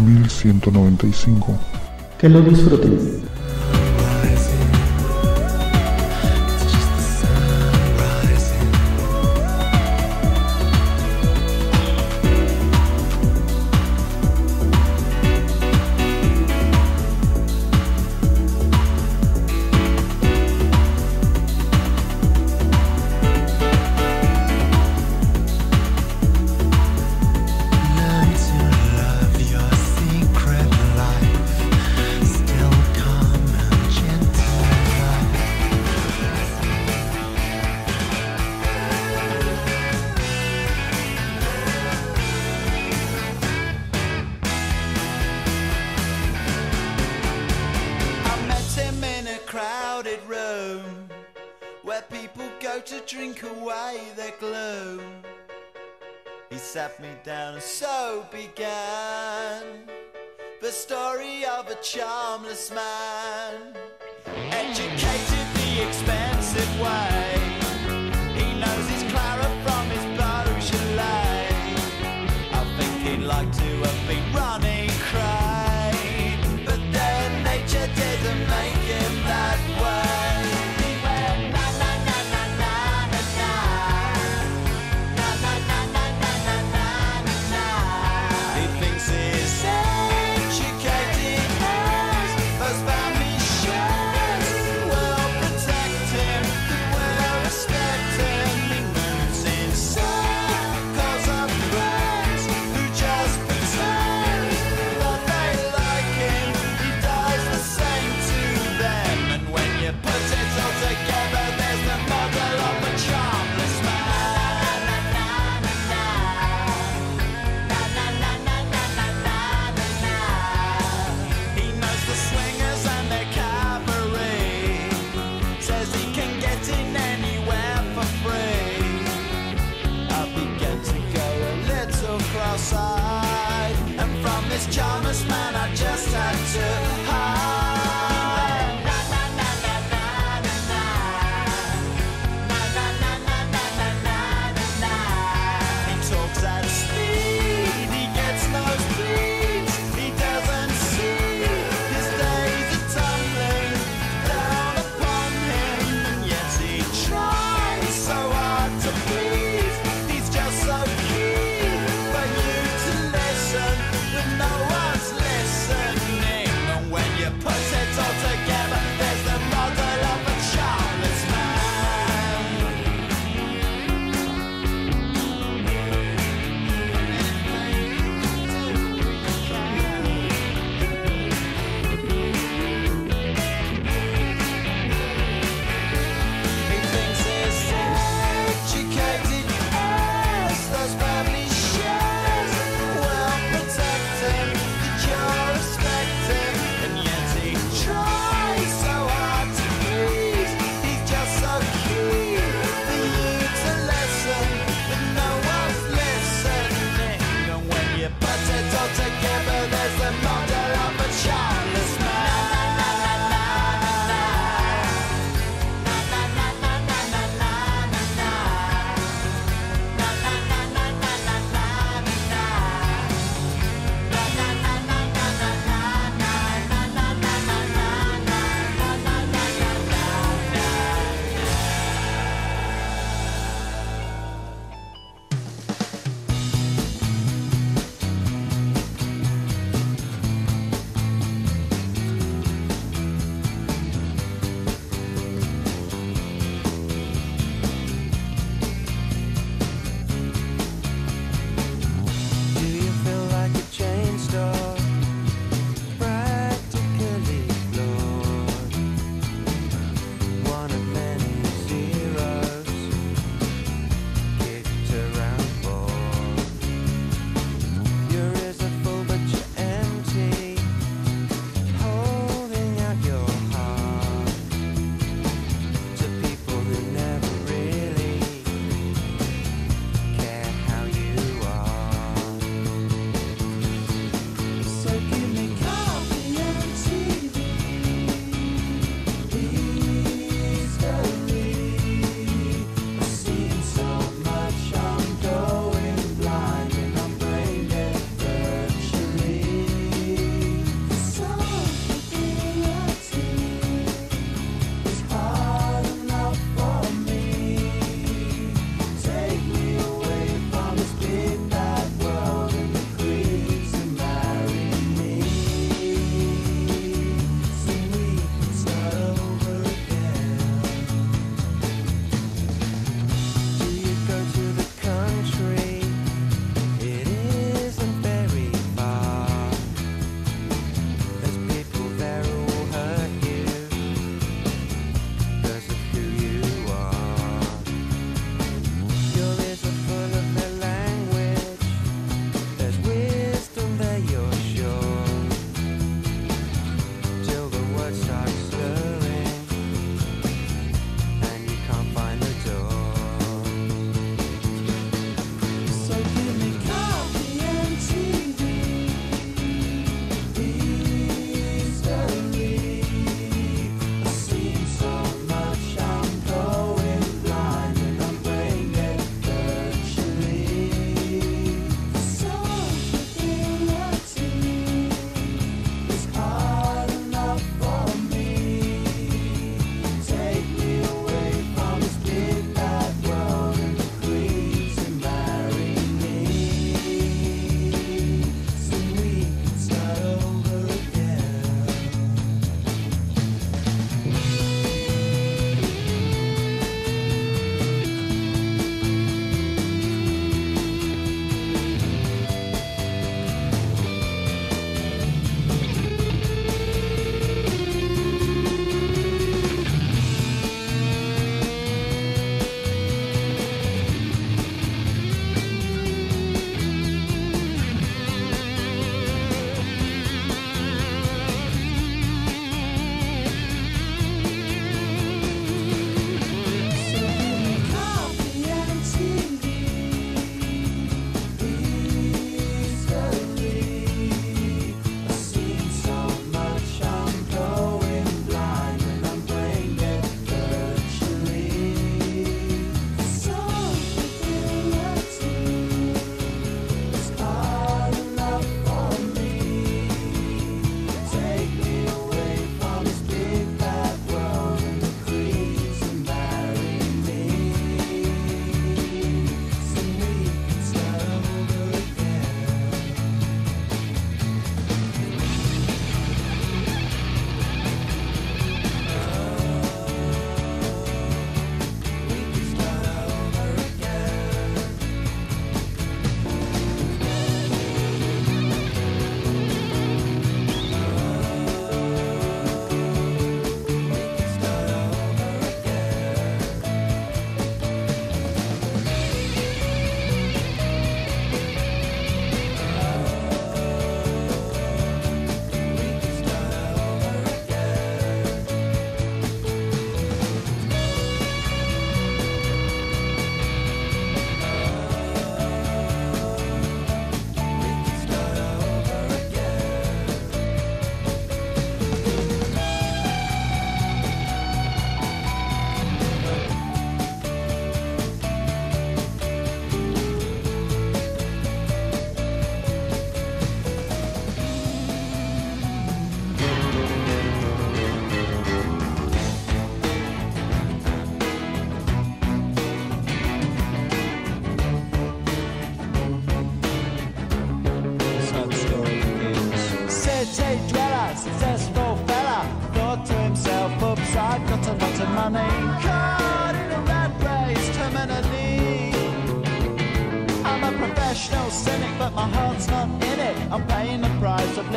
1195. Que lo disfruten. People go to drink away their gloom. He sat me down and so began the story of a charmless man, educated the expensive way.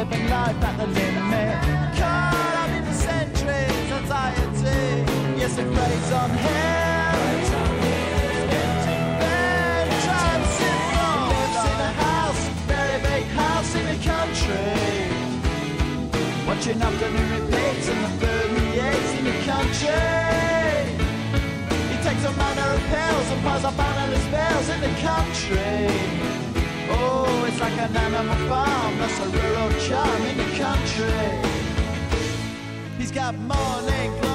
living life at the limit. Caught up in the centuries, anxiety. Yes, it plays on him. Watching afternoon repeats and the permeates in the country. He takes a manner of pills and piles up analyst bills in the country. It's like an animal farm, that's a rural charm in the country. He's got morning glory.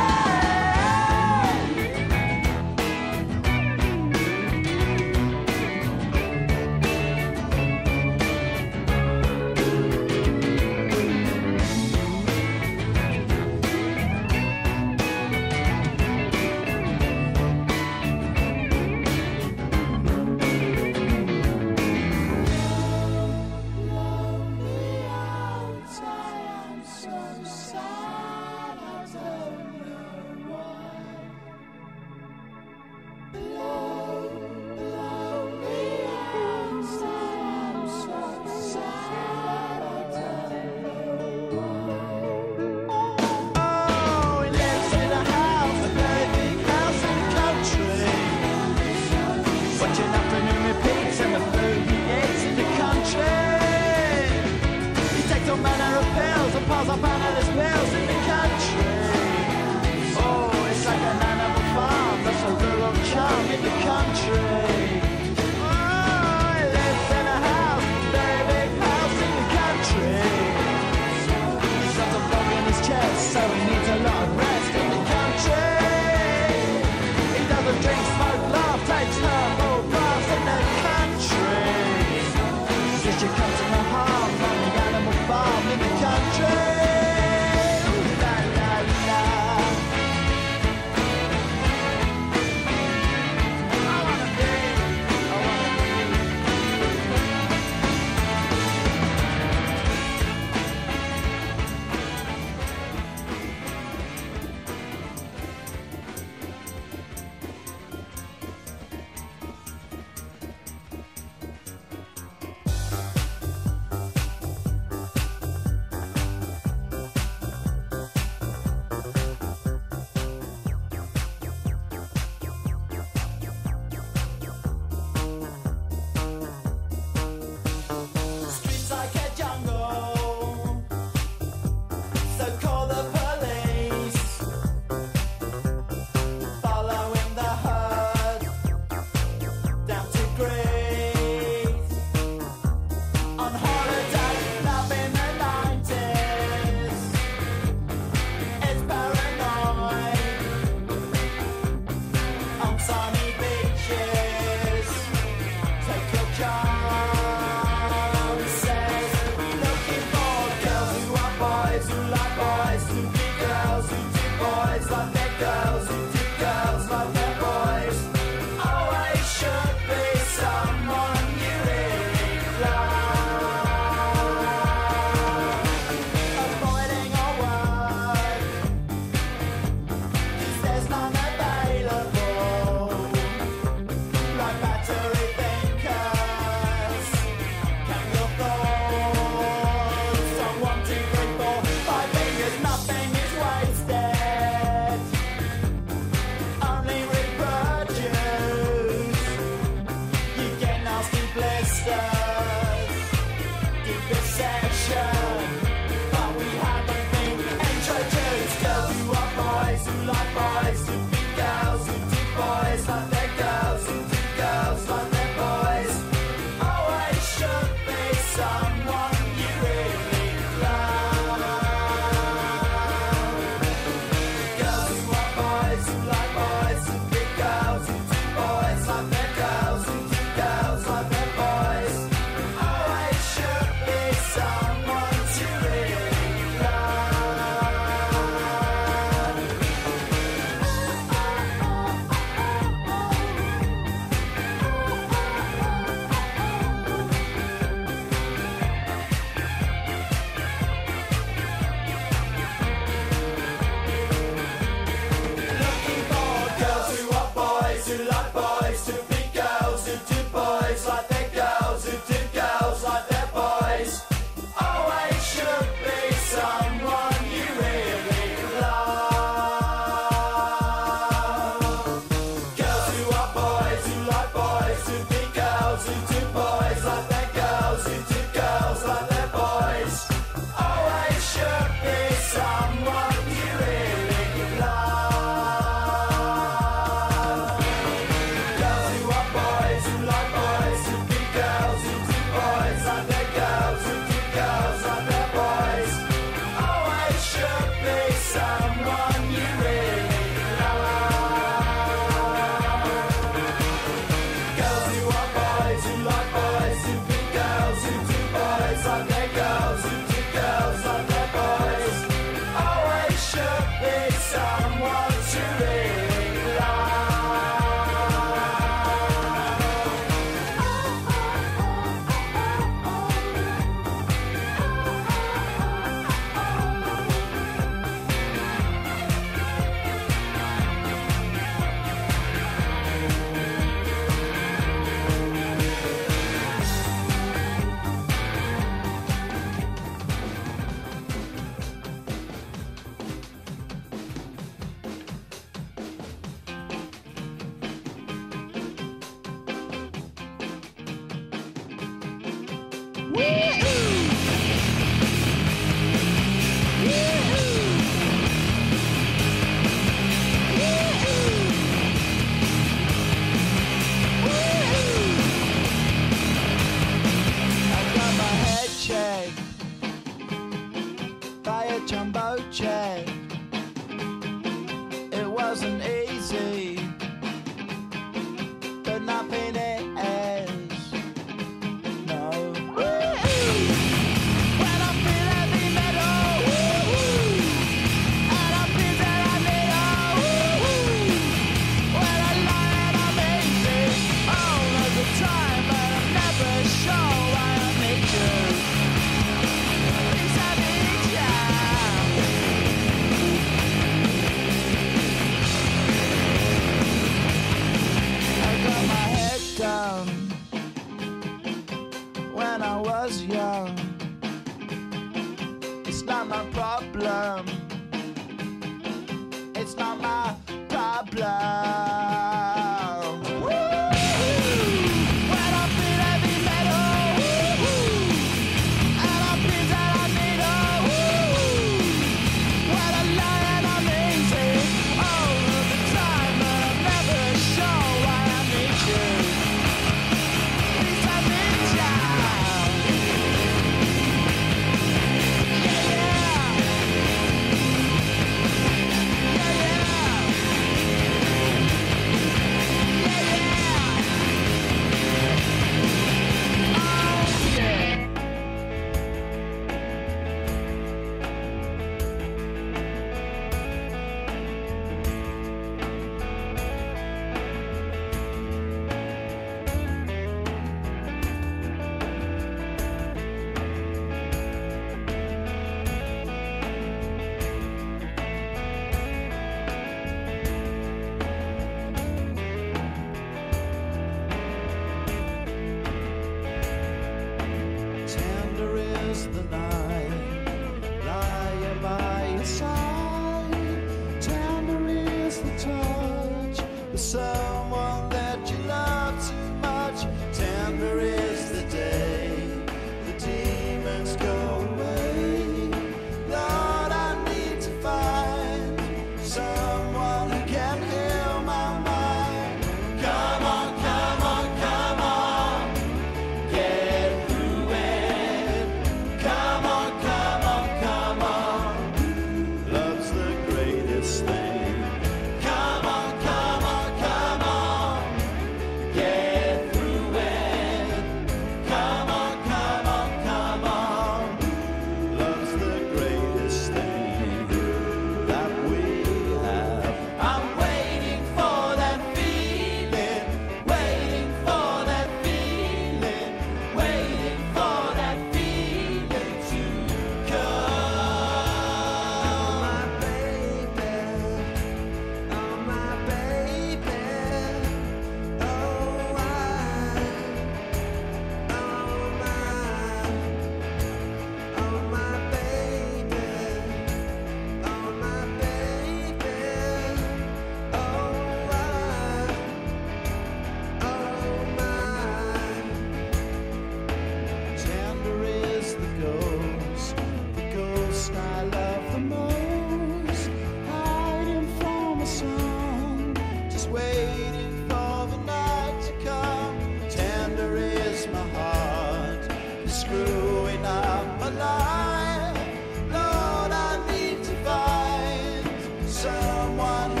someone